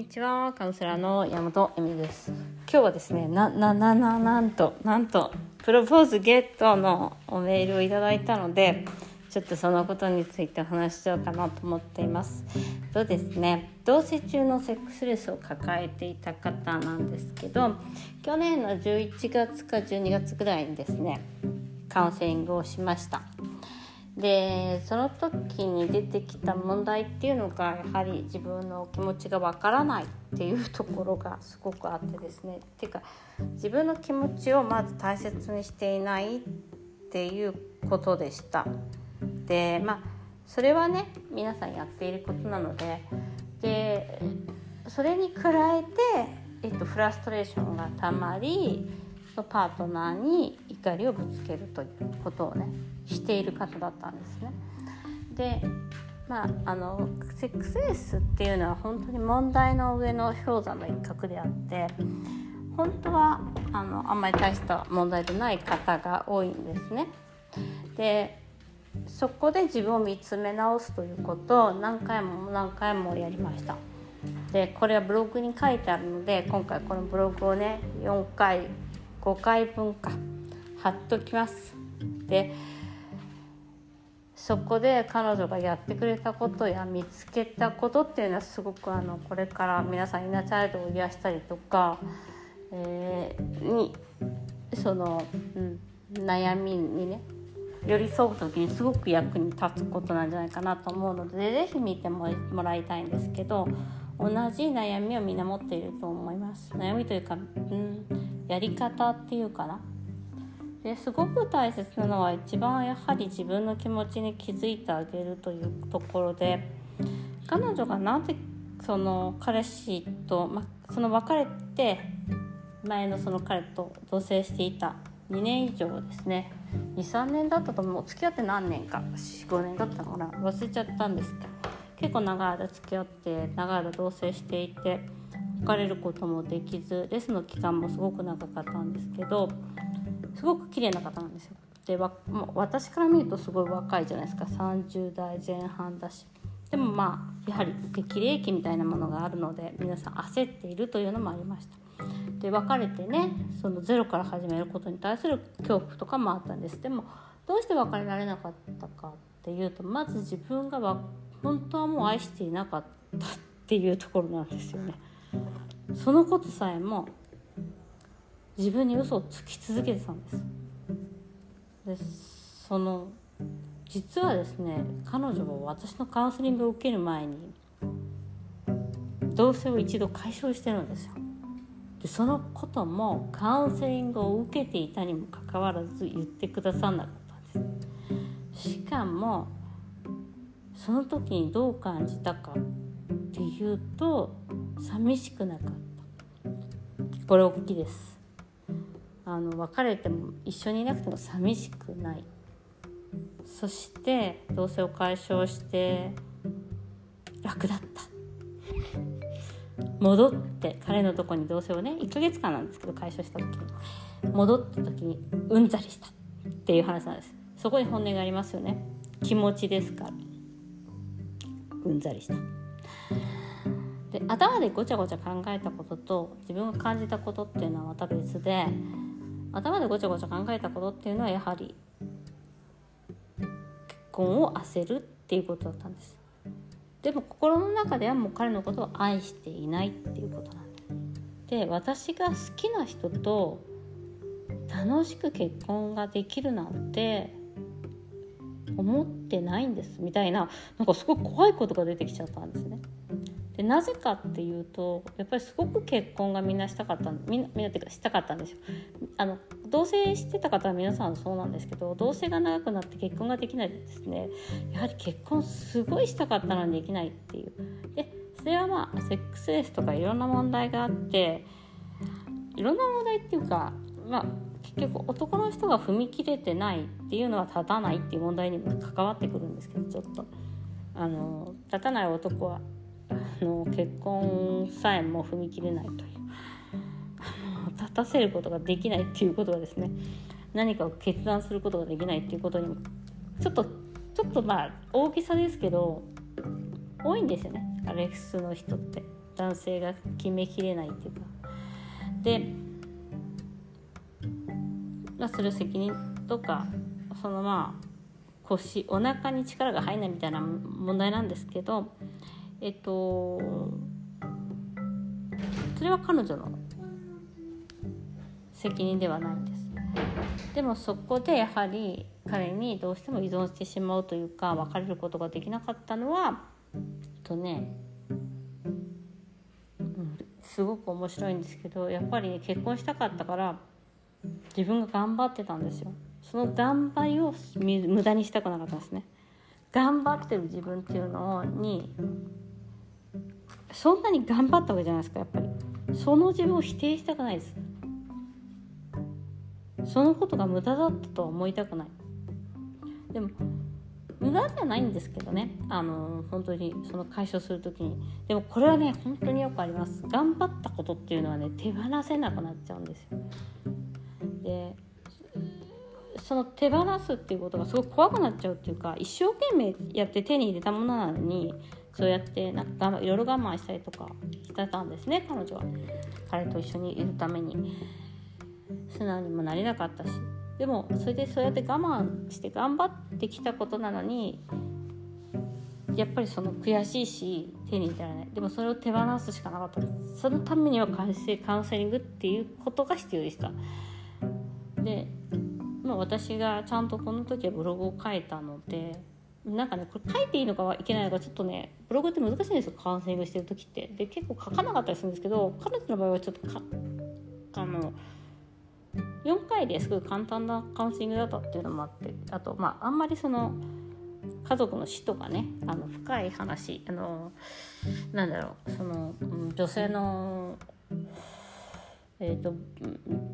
にちはカウンセラーの山本恵美です。今日はですねなななななんとなんとプロポーズゲットのおメールをいただいたのでちょっとそのことについてお話ししようかなと思っています。とですね同棲中のセックスレスを抱えていた方なんですけど去年の11月か12月ぐらいにですねカウンセリングをしました。でその時に出てきた問題っていうのがやはり自分の気持ちがわからないっていうところがすごくあってですねっていうか自分の気持ちをまず大切にしていないっていうことでした。でまあそれはね皆さんやっていることなのででそれに加えて、えっと、フラストレーションがたまりパートナーに怒りをぶつけるということをねしている方だったんですね。でまあ、あのセックスレスっていうのは本当に問題の上の氷山の一角であって本当はあのあんまり大した問題でない方が多いんですね。でそこで自分を見つめ直すということを何回も何回もやりました。でこれはブログに書いてあるので今回このブログをね4回5回分か貼っときます。でそこで彼女がやってくれたことや見つけたことっていうのはすごくあのこれから皆さんインナーチャイルドを癒したりとか、えー、にその、うん、悩みにね寄り添う時にすごく役に立つことなんじゃないかなと思うので是非見てもらいたいんですけど同じ悩みをみんな持っていると思います。悩みというか、うん、やり方っていうかな。ですごく大切なのは一番やはり自分の気持ちに気づいてあげるというところで彼女がなぜその彼氏と、ま、その別れて前のその彼と同棲していた2年以上ですね。23年だったと思う。付き合って何年か。45年だったのかな。忘れちゃったんですけど。結構長い間付き合って長い間同棲していて別れることもできずレスの期間もすごく長かったんですけどすごく綺麗な方なんですよ。でわもう私から見るとすごい若いじゃないですか。30代前半だし。でもまあやはり適齢期みたいなものがあるので皆さん焦っているというのもありました。で別れてねそのゼロから始めることに対する恐怖とかもあったんです。でもどうして別れられなかったかっていうとまず自分が本当はもう愛していなかったっていうところなんですよね。そのことさえも自分に嘘をつき続けてたんです。でその実はですね彼女は私のカウンセリングを受ける前に同棲を一度解消してるんですよ。でそのこともカウンセリングを受けていたにもかかわらず言ってくださんなかったんです。しかもその時にどう感じたかっていうと寂しくなかった。これ大きいです。あの別れても一緒にいなくても寂しくない。そして同棲を解消して楽だった。戻って彼のとこに同棲をね1ヶ月間なんですけど解消した時に。戻った時にうんざりした。っていう話なんです。そこに本音がありますよね。気持ちですから。うんざりした。で頭でごちゃごちゃ考えたことと自分が感じたことっていうのはまた別で頭でごちゃごちゃ考えたことっていうのはやはり結婚を焦るっていうことだったんです。でも心の中ではもう彼のことを愛していないっていうことなんですで私が好きな人と楽しく結婚ができるなんて思ってないんですみたいななんかすごく怖いことが出てきちゃったんですね。でなぜかっていうとやっぱりすごく結婚がみんなしたかったみんなみんなっていうかしたかったんですよ。あの同棲してた方は皆さんそうなんですけど同棲が長くなって結婚ができないですね。やはり結婚すごいしたかったのにできないっていう。でそれはまあセックスレスとかいろんな問題があっていろんな問題っていうかまあ結局男の人が踏み切れてないっていうのは立たないっていう問題にも関わってくるんですけどちょっと。あの立たない男はあの結婚さえも踏み切れないという。立たせることができないっていうことはですね。何かを決断することができないっていうことにもちょっとちょっとまあ大きさですけど多いんですよね。アレックスの人って。男性が決めきれないっていうか。で、まあ、する責任とかそのまあ腰お腹に力が入らないみたいな問題なんですけどえっとそれは彼女の責任ではないんです。でもそこでやはり彼にどうしても依存してしまうというか別れることができなかったのはとね、うん、すごく面白いんですけどやっぱり、ね、結婚したかったから自分が頑張ってたんですよ。その頑張りを無駄にしたくなかったんですね。頑張ってる自分っていうのにそんなに頑張ったわけじゃないですかやっぱり。その自分を否定したくないです。そのことが無駄だったとは思いたくない。でも無駄じゃないんですけどね。あの本当にその解消する時に。でもこれはね本当によくあります。頑張ったことっていうのはね手放せなくなっちゃうんですよ。でその手放すっていうことがすごく怖くなっちゃうっていうか一生懸命やって手に入れたものなのにそうやってなんかいろいろ我慢したりとかしてたんですね。彼女は。彼と一緒にいるために。素直にもなれなかったし。でもそれでそうやって我慢して頑張ってきたことなのにやっぱりその悔しいし手に入らない。でもそれを手放すしかなかった。でそのためにはカウンセリングっていうことが必要でした。で、まあ、私がちゃんとこの時はブログを書いたのでなんかねこれ書いていいのかいけないのかちょっとねブログって難しいんですよカウンセリングしてる時って。で結構書かなかったりするんですけど彼女の場合はちょっとかあの4回ですごい簡単なカウンセリングだったっていうのもあってあとまああんまりその家族の死とかねあの深い話あのなんだろうその女性の、えーと、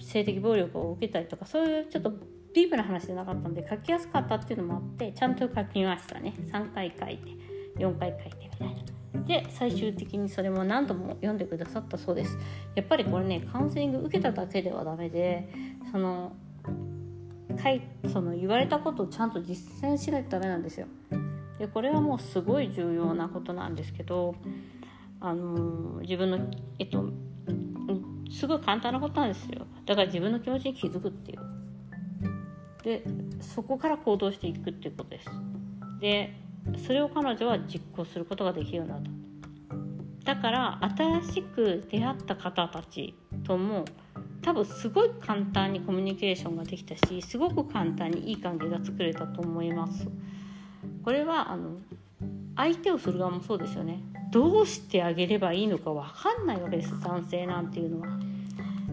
性的暴力を受けたりとかそういうちょっとディープな話じゃなかったんで書きやすかったっていうのもあってちゃんと書きましたね。3回書いて4回書いてみたいな。で最終的にそれも何度も読んでくださったそうです。やっぱりこれねカウンセリング受けただけではダメでそのかいその言われたことをちゃんと実践しないとダメなんですよ。でこれはもうすごい重要なことなんですけどあの自分のえっとすごい簡単なことなんですよ。だから自分の気持ちに気づくっていう。でそこから行動していくっていうことです。でそれを彼女は実行することができるようになった。だから新しく出会った方たちとも多分すごい簡単にコミュニケーションができたしすごく簡単にいい関係が作れたと思います。これはあの相手をする側もそうですよね。どうしてあげればいいのか分かんないわけです男性なんていうのは。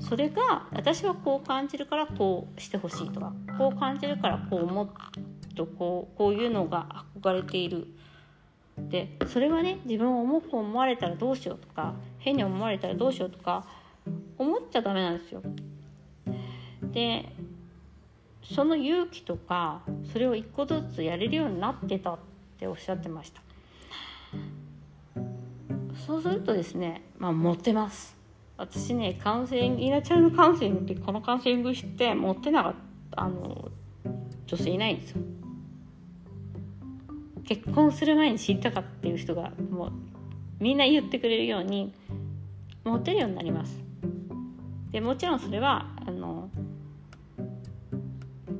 それが私はこう感じるからこうしてほしいとか。こう感じるからこう思っとこうこういうのが憧れている。でそれはね自分を重く思われたらどうしようとか変に思われたらどうしようとか思っちゃダメなんですよ。でその勇気とかそれを一個ずつやれるようになってたっておっしゃってました。そうするとですねまあモテます。私ねカウンセリングイナチャルのカウンセリングってこのカウンセリングして持ってなかった。あの女性いないんですよ。結婚する前に知りたかったっていう人がもうみんな言ってくれるようにモテるようになります。でもちろんそれはあの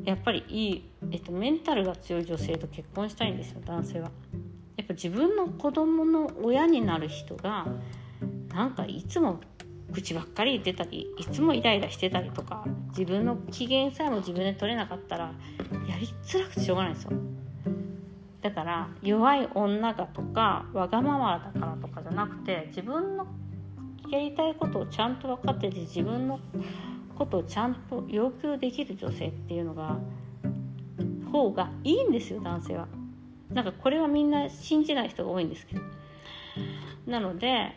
やっぱりいい、えっと、メンタルが強い女性と結婚したいんですよ男性は。やっぱ自分の子供の親になる人がなんかいつも口ばっかり言ってたりいつもイライラしてたりとか自分の機嫌さえも自分で取れなかったらやりづらくてしょうがないんですよ。だから弱い女がとかわがままだからとかじゃなくて自分のやりたいことをちゃんと分かってて自分のことをちゃんと要求できる女性っていうのが方がいいんですよ男性は。なんかこれはみんな信じない人が多いんですけど。なので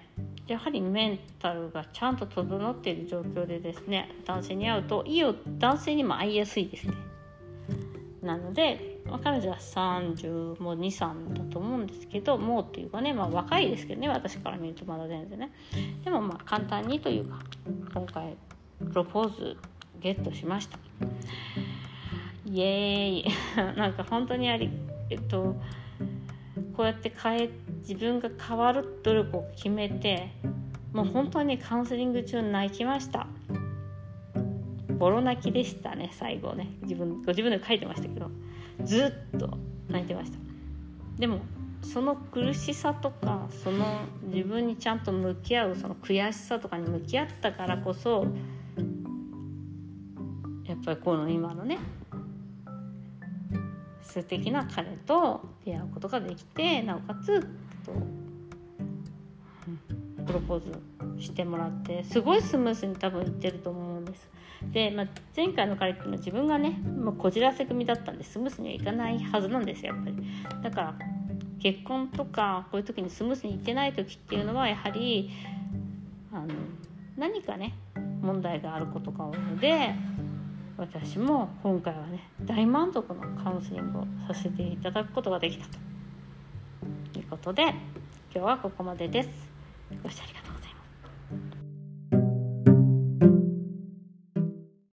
やはりメンタルがちゃんと整っている状況でですね男性に会うといいよ男性にも会いやすいですね。なので、彼女は30も23だと思うんですけどもうっていうかね、まあ、若いですけどね私から見るとまだ全然ね。でもまあ簡単にというか今回プロポーズゲットしました。イエーイ。なんか本当にありえっとこうやって変え自分が変わる努力を決めてもう本当にカウンセリング中泣きました。ボロ泣きでしたね最後ね。自分ご自分で書いてましたけどずっと泣いてました。でもその苦しさとかその自分にちゃんと向き合うその悔しさとかに向き合ったからこそやっぱりこの今のね素敵な彼と出会うことができてなおかつと、プロポーズしてもらってすごいスムースに多分いってると思うんです。で、まあ、前回の彼っていうのは自分がね、まあ、こじらせ組だったんでスムースにはいかないはずなんですよやっぱり。だから結婚とかこういう時にスムースにいってない時っていうのはやはりあの何かね問題があることが多いので私も今回はね大満足のカウンセリングをさせていただくことができたとことで今日はここまでです。ご視聴ありがとう。